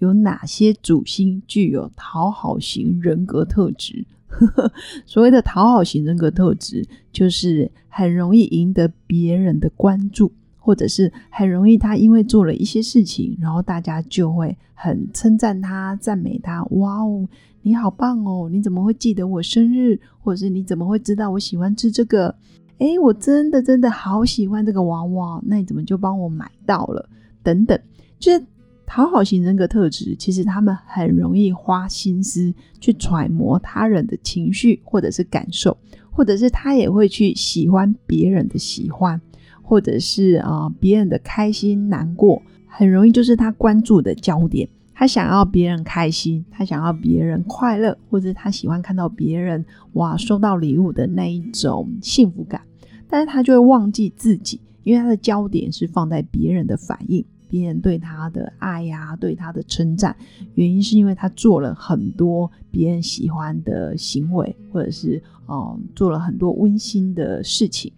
有哪些主星具有讨好型人格特质？所谓的讨好型人格特质，就是很容易赢得别人的关注，或者是很容易他因为做了一些事情，然后大家就会很称赞他、赞美他。哇哦，你好棒哦！你怎么会记得我生日？或者是你怎么会知道我喜欢吃这个？诶，我真的真的好喜欢这个娃娃，那你怎么就帮我买到了？等等，就是。讨好型人格特质，其实他们很容易花心思去揣摩他人的情绪或者是感受，或者是他也会去喜欢别人的喜欢，或者是啊别人的开心难过，很容易就是他关注的焦点。他想要别人开心，他想要别人快乐，或者他喜欢看到别人哇收到礼物的那一种幸福感，但是他就会忘记自己，因为他的焦点是放在别人的反应。别人对他的爱呀，对他的称赞，原因是因为他做了很多别人喜欢的行为，或者是哦做了很多温馨的事情，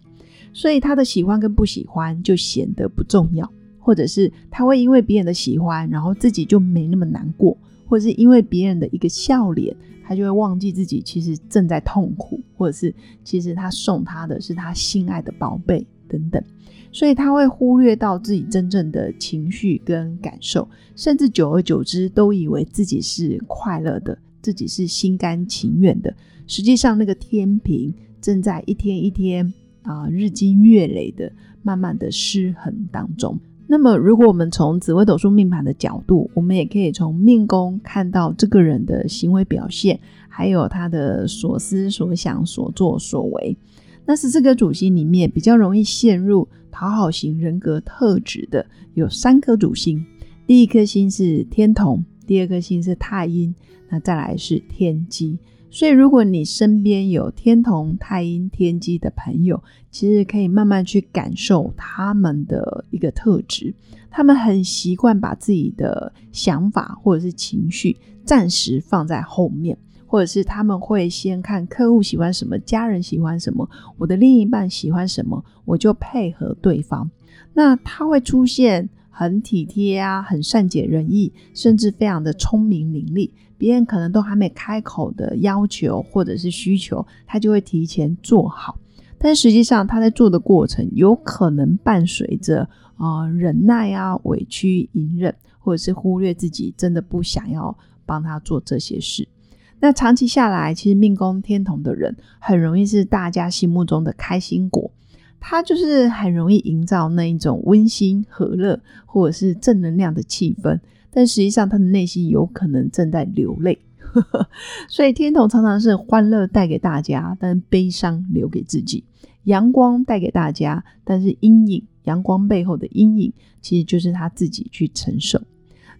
所以他的喜欢跟不喜欢就显得不重要，或者是他会因为别人的喜欢，然后自己就没那么难过，或者是因为别人的一个笑脸，他就会忘记自己其实正在痛苦，或者是其实他送他的是他心爱的宝贝等等。所以他会忽略到自己真正的情绪跟感受，甚至久而久之都以为自己是快乐的，自己是心甘情愿的。实际上，那个天平正在一天一天啊，日积月累的，慢慢的失衡当中。那么，如果我们从紫微斗数命盘的角度，我们也可以从命宫看到这个人的行为表现，还有他的所思所想、所作所为。那十四个主星里面，比较容易陷入讨好型人格特质的有三颗主星。第一颗星是天同，第二颗星是太阴，那再来是天机。所以，如果你身边有天同、太阴、天机的朋友，其实可以慢慢去感受他们的一个特质。他们很习惯把自己的想法或者是情绪暂时放在后面。或者是他们会先看客户喜欢什么，家人喜欢什么，我的另一半喜欢什么，我就配合对方。那他会出现很体贴啊，很善解人意，甚至非常的聪明伶俐。别人可能都还没开口的要求或者是需求，他就会提前做好。但实际上他在做的过程，有可能伴随着啊忍耐啊、委屈、隐忍，或者是忽略自己真的不想要帮他做这些事。那长期下来，其实命宫天同的人很容易是大家心目中的开心果，他就是很容易营造那一种温馨和乐或者是正能量的气氛，但实际上他的内心有可能正在流泪。所以天同常常是欢乐带给大家，但悲伤留给自己；阳光带给大家，但是阴影，阳光背后的阴影其实就是他自己去承受。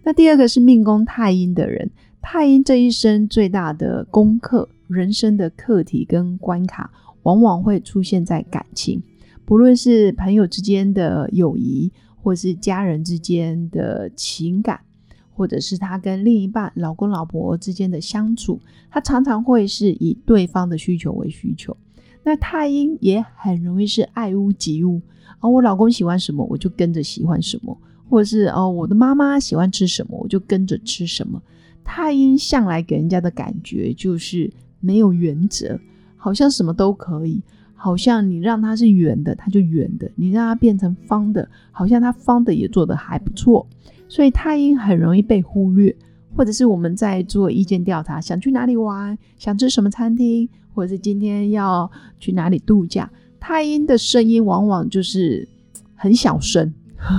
那第二个是命宫太阴的人。太阴这一生最大的功课、人生的课题跟关卡，往往会出现在感情，不论是朋友之间的友谊，或是家人之间的情感，或者是他跟另一半、老公老婆之间的相处，他常常会是以对方的需求为需求。那太阴也很容易是爱屋及乌，而我老公喜欢什么，我就跟着喜欢什么，或者是哦，我的妈妈喜欢吃什么，我就跟着吃什么。太阴向来给人家的感觉就是没有原则，好像什么都可以，好像你让它是圆的，它就圆的；你让它变成方的，好像它方的也做得还不错。所以太阴很容易被忽略，或者是我们在做意见调查，想去哪里玩，想吃什么餐厅，或者是今天要去哪里度假，太阴的声音往往就是很小声，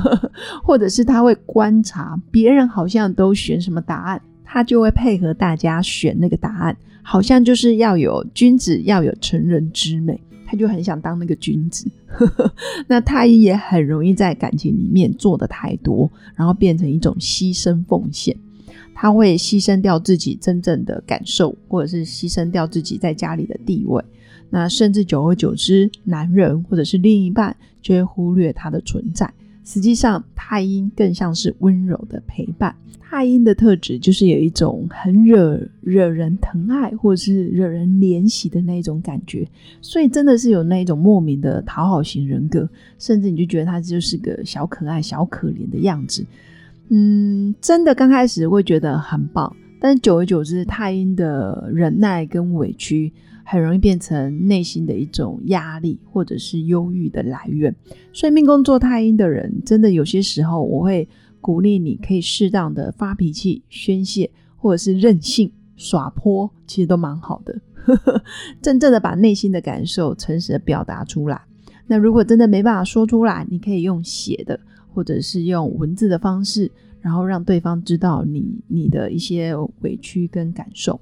或者是他会观察别人好像都选什么答案。他就会配合大家选那个答案，好像就是要有君子要有成人之美，他就很想当那个君子。那太医也很容易在感情里面做的太多，然后变成一种牺牲奉献。他会牺牲掉自己真正的感受，或者是牺牲掉自己在家里的地位。那甚至久而久之，男人或者是另一半就会忽略他的存在。实际上，太阴更像是温柔的陪伴。太阴的特质就是有一种很惹惹人疼爱，或者是惹人怜惜的那种感觉，所以真的是有那一种莫名的讨好型人格，甚至你就觉得他就是个小可爱、小可怜的样子。嗯，真的刚开始会觉得很棒，但久而久之，太阴的忍耐跟委屈很容易变成内心的一种压力，或者是忧郁的来源。所以命宫做太阴的人，真的有些时候我会鼓励你可以适当的发脾气、宣泄，或者是任性耍泼，其实都蛮好的。真正的把内心的感受诚实的表达出来。那如果真的没办法说出来，你可以用写的。或者是用文字的方式，然后让对方知道你你的一些委屈跟感受。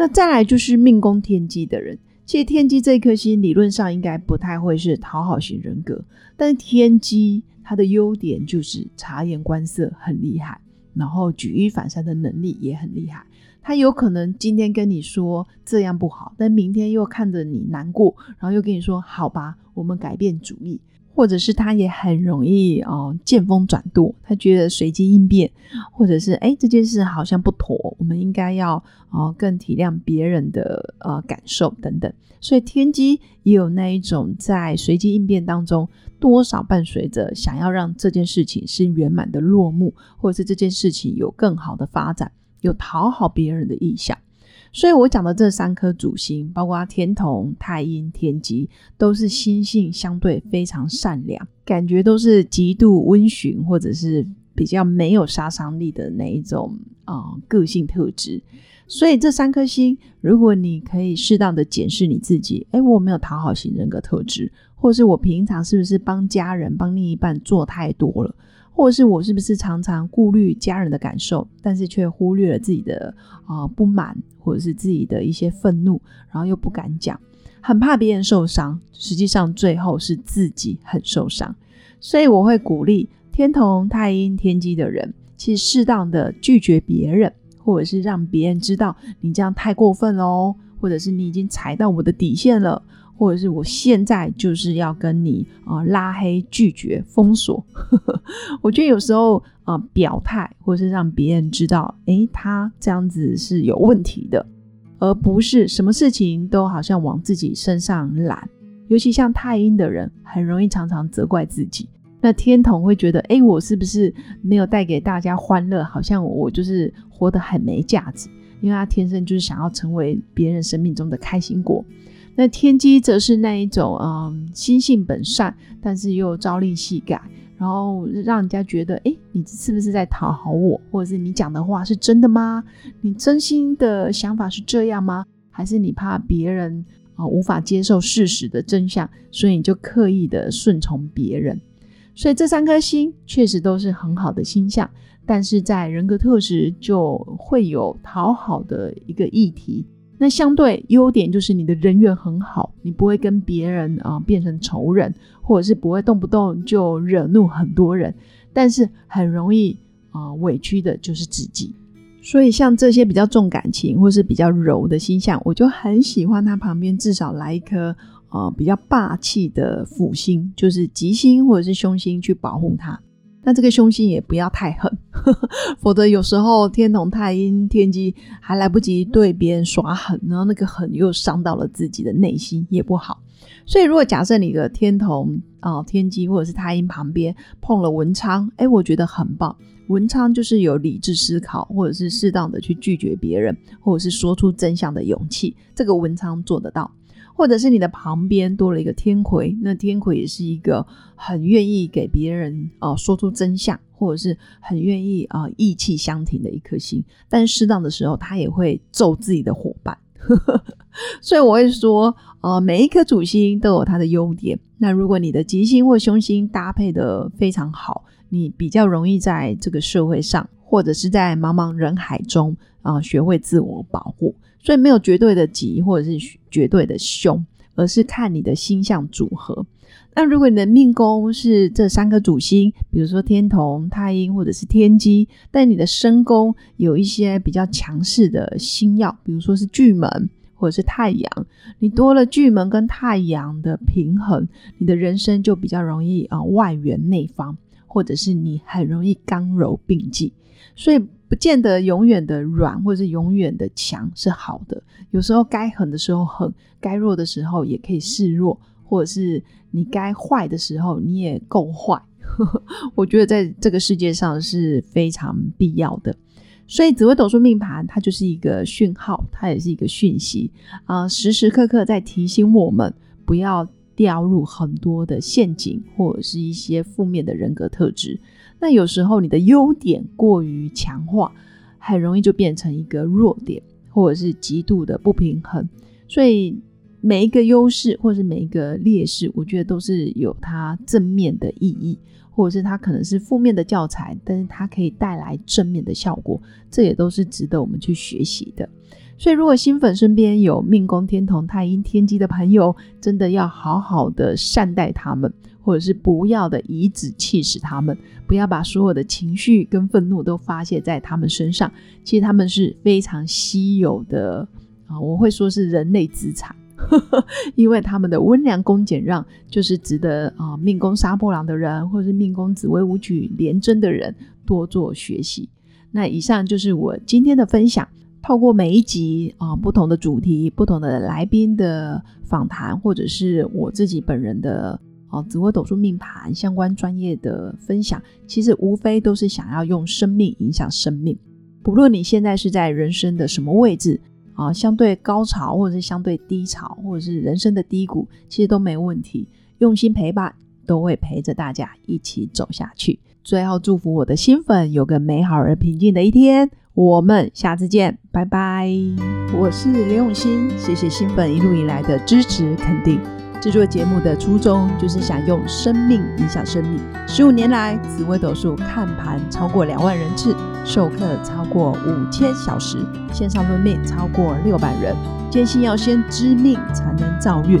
那再来就是命宫天机的人，其实天机这一颗星理论上应该不太会是讨好型人格，但是天机它的优点就是察言观色很厉害，然后举一反三的能力也很厉害。他有可能今天跟你说这样不好，但明天又看着你难过，然后又跟你说好吧，我们改变主意。或者是他也很容易哦见风转舵，他觉得随机应变，或者是哎这件事好像不妥，我们应该要哦更体谅别人的呃感受等等。所以天机也有那一种在随机应变当中，多少伴随着想要让这件事情是圆满的落幕，或者是这件事情有更好的发展，有讨好别人的意向。所以我讲的这三颗主星，包括天同、太阴、天机，都是心性相对非常善良，感觉都是极度温驯，或者是比较没有杀伤力的那一种啊个性特质。所以这三颗星，如果你可以适当的检视你自己，哎，我没有讨好型人格特质，或是我平常是不是帮家人、帮另一半做太多了？或者是我是不是常常顾虑家人的感受，但是却忽略了自己的啊不满，或者是自己的一些愤怒，然后又不敢讲，很怕别人受伤，实际上最后是自己很受伤。所以我会鼓励天同、太阴、天机的人，其实适当的拒绝别人，或者是让别人知道你这样太过分喽，或者是你已经踩到我的底线了。或者是我现在就是要跟你啊拉黑、拒绝、封锁。我觉得有时候啊表态，或是让别人知道，诶，他这样子是有问题的，而不是什么事情都好像往自己身上揽。尤其像太阴的人，很容易常常责怪自己。那天童会觉得，诶，我是不是没有带给大家欢乐？好像我就是活得很没价值，因为他天生就是想要成为别人生命中的开心果。那天机则是那一种，嗯，心性本善，但是又朝令夕改，然后让人家觉得，哎，你是不是在讨好我？或者是你讲的话是真的吗？你真心的想法是这样吗？还是你怕别人啊无法接受事实的真相，所以你就刻意的顺从别人？所以这三颗星确实都是很好的星象，但是在人格特质就会有讨好的一个议题。那相对优点就是你的人缘很好，你不会跟别人啊变成仇人，或者是不会动不动就惹怒很多人，但是很容易啊委屈的就是自己。所以像这些比较重感情或是比较柔的星象，我就很喜欢它旁边至少来一颗呃比较霸气的辅星，就是吉星或者是凶星去保护它。那这个凶星也不要太狠，呵 呵否则有时候天同、太阴、天机还来不及对别人耍狠，然后那个狠又伤到了自己的内心，也不好。所以，如果假设你的天同啊、天机或者是太阴旁边碰了文昌，哎，我觉得很棒。文昌就是有理智思考，或者是适当的去拒绝别人，或者是说出真相的勇气，这个文昌做得到。或者是你的旁边多了一个天魁，那天魁也是一个很愿意给别人啊说出真相，或者是很愿意啊意气相挺的一颗心。但适当的时候，他也会揍自己的伙伴。所以我会说，呃，每一颗主星都有它的优点。那如果你的吉星或凶星搭配的非常好，你比较容易在这个社会上，或者是在茫茫人海中啊，学会自我保护。所以没有绝对的吉或者是绝对的凶，而是看你的星象组合。那如果你的命宫是这三个主星，比如说天同、太阴或者是天机，但你的身宫有一些比较强势的星耀，比如说是巨门或者是太阳，你多了巨门跟太阳的平衡，你的人生就比较容易啊外圆内方，或者是你很容易刚柔并济，所以不见得永远的软或者是永远的强是好的，有时候该狠的时候狠，该弱的时候也可以示弱。或者是你该坏的时候，你也够坏。我觉得在这个世界上是非常必要的。所以紫微斗数命盘它就是一个讯号，它也是一个讯息啊，时时刻刻在提醒我们不要掉入很多的陷阱，或者是一些负面的人格特质。那有时候你的优点过于强化，很容易就变成一个弱点，或者是极度的不平衡。所以。每一个优势或是每一个劣势，我觉得都是有它正面的意义，或者是它可能是负面的教材，但是它可以带来正面的效果，这也都是值得我们去学习的。所以，如果新粉身边有命宫天同、太阴天机的朋友，真的要好好的善待他们，或者是不要的以指气使他们，不要把所有的情绪跟愤怒都发泄在他们身上。其实他们是非常稀有的啊，我会说是人类资产。因为他们的温良恭俭让，就是值得啊命宫杀破狼的人，或者是命宫紫薇武曲廉贞的人多做学习。那以上就是我今天的分享。透过每一集啊不同的主题、不同的来宾的访谈，或者是我自己本人的啊紫微斗数命盘相关专业的分享，其实无非都是想要用生命影响生命。不论你现在是在人生的什么位置。啊，相对高潮，或者是相对低潮，或者是人生的低谷，其实都没问题。用心陪伴，都会陪着大家一起走下去。最后，祝福我的新粉有个美好而平静的一天。我们下次见，拜拜。我是刘永新，谢谢新粉一路以来的支持肯定。制作节目的初衷就是想用生命影响生命。十五年来，紫微斗数看盘超过两万人次，授课超过五千小时，线上论命超过六百人。坚信要先知命才能造运，